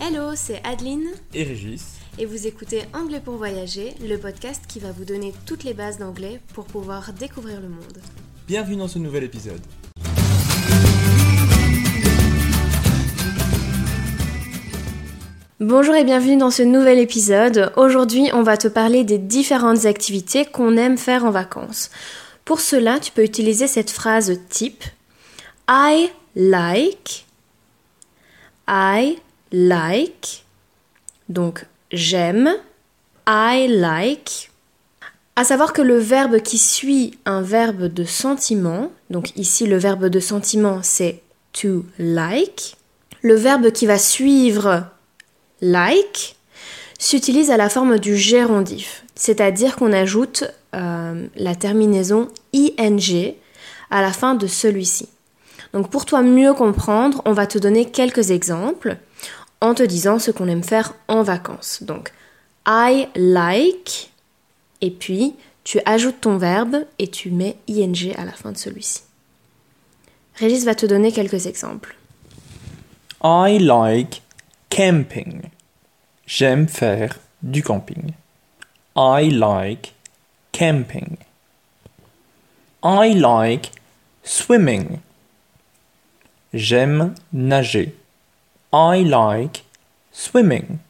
Hello, c'est Adeline et Régis. et vous écoutez Anglais pour voyager, le podcast qui va vous donner toutes les bases d'anglais pour pouvoir découvrir le monde. Bienvenue dans ce nouvel épisode. Bonjour et bienvenue dans ce nouvel épisode. Aujourd'hui, on va te parler des différentes activités qu'on aime faire en vacances. Pour cela, tu peux utiliser cette phrase type I like I like donc j'aime I like à savoir que le verbe qui suit un verbe de sentiment, donc ici le verbe de sentiment c'est to like, le verbe qui va suivre like s'utilise à la forme du gérondif, c'est-à-dire qu'on ajoute euh, la terminaison ing à la fin de celui-ci. Donc pour toi mieux comprendre, on va te donner quelques exemples en te disant ce qu'on aime faire en vacances. Donc I like et puis tu ajoutes ton verbe et tu mets ing à la fin de celui-ci. Régis va te donner quelques exemples. I like camping. J'aime faire du camping. I like camping. I like swimming. J'aime nager. I like swimming.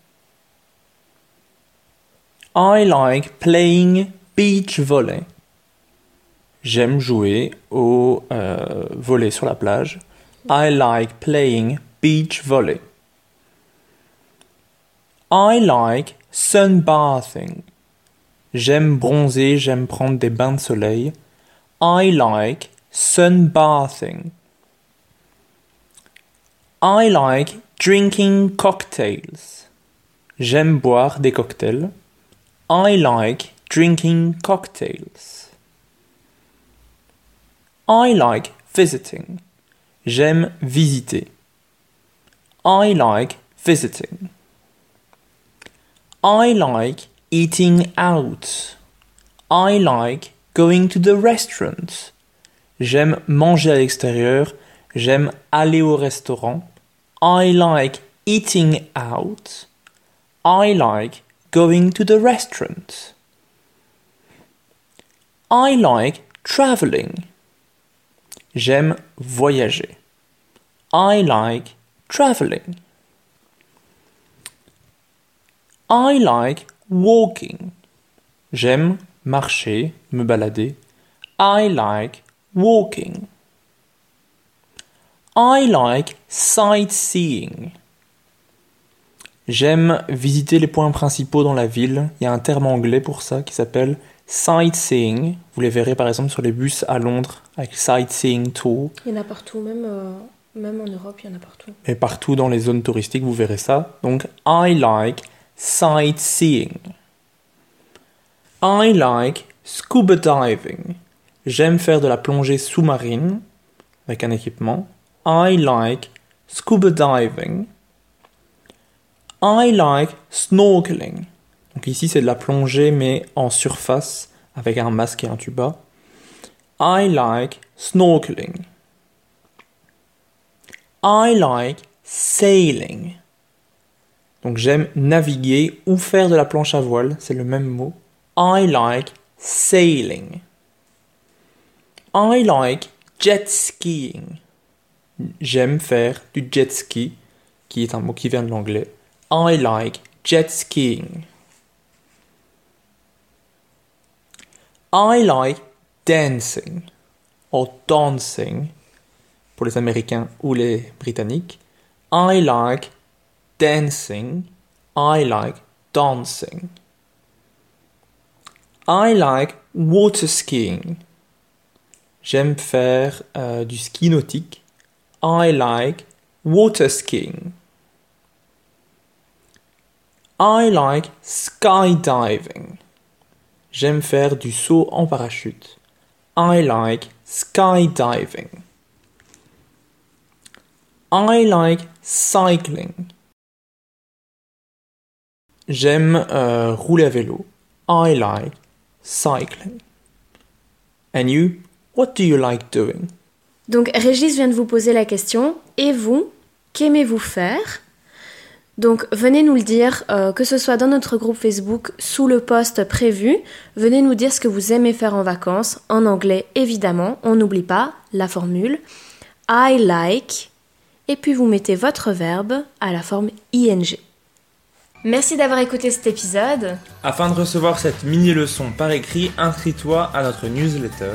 I like playing beach volley. J'aime jouer au euh, volley sur la plage. I like playing beach volley. I like sunbathing. J'aime bronzer, j'aime prendre des bains de soleil. I like sunbathing. I like drinking cocktails. J'aime boire des cocktails. I like drinking cocktails. I like visiting. J'aime visiter. I like visiting. I like eating out. I like going to the restaurant. J'aime manger à l'extérieur. J'aime aller au restaurant. I like eating out. I like going to the restaurant. I like traveling. J'aime voyager. I like traveling. I like walking. J'aime marcher, me balader. I like walking. I like sightseeing. J'aime visiter les points principaux dans la ville. Il y a un terme anglais pour ça qui s'appelle sightseeing. Vous les verrez par exemple sur les bus à Londres avec sightseeing tour. Il y en a partout, même, euh, même en Europe, il y en a partout. Et partout dans les zones touristiques, vous verrez ça. Donc, I like sightseeing. I like scuba diving. J'aime faire de la plongée sous-marine avec un équipement. I like scuba diving. I like snorkeling. Donc ici c'est de la plongée mais en surface avec un masque et un tuba. I like snorkeling. I like sailing. Donc j'aime naviguer ou faire de la planche à voile, c'est le même mot. I like sailing. I like jet skiing. J'aime faire du jet ski, qui est un mot qui vient de l'anglais. I like jet skiing. I like dancing, or dancing, pour les Américains ou les Britanniques. I like dancing. I like dancing. I like water skiing. J'aime faire euh, du ski nautique. I like water skiing. I like skydiving. J'aime faire du saut en parachute. I like skydiving. I like cycling. J'aime euh, rouler à vélo. I like cycling. And you, what do you like doing? Donc Régis vient de vous poser la question, et vous, qu'aimez-vous faire? Donc venez nous le dire, euh, que ce soit dans notre groupe Facebook, sous le post prévu, venez nous dire ce que vous aimez faire en vacances, en anglais évidemment, on n'oublie pas la formule I like, et puis vous mettez votre verbe à la forme ing. Merci d'avoir écouté cet épisode. Afin de recevoir cette mini-leçon par écrit, inscris-toi à notre newsletter.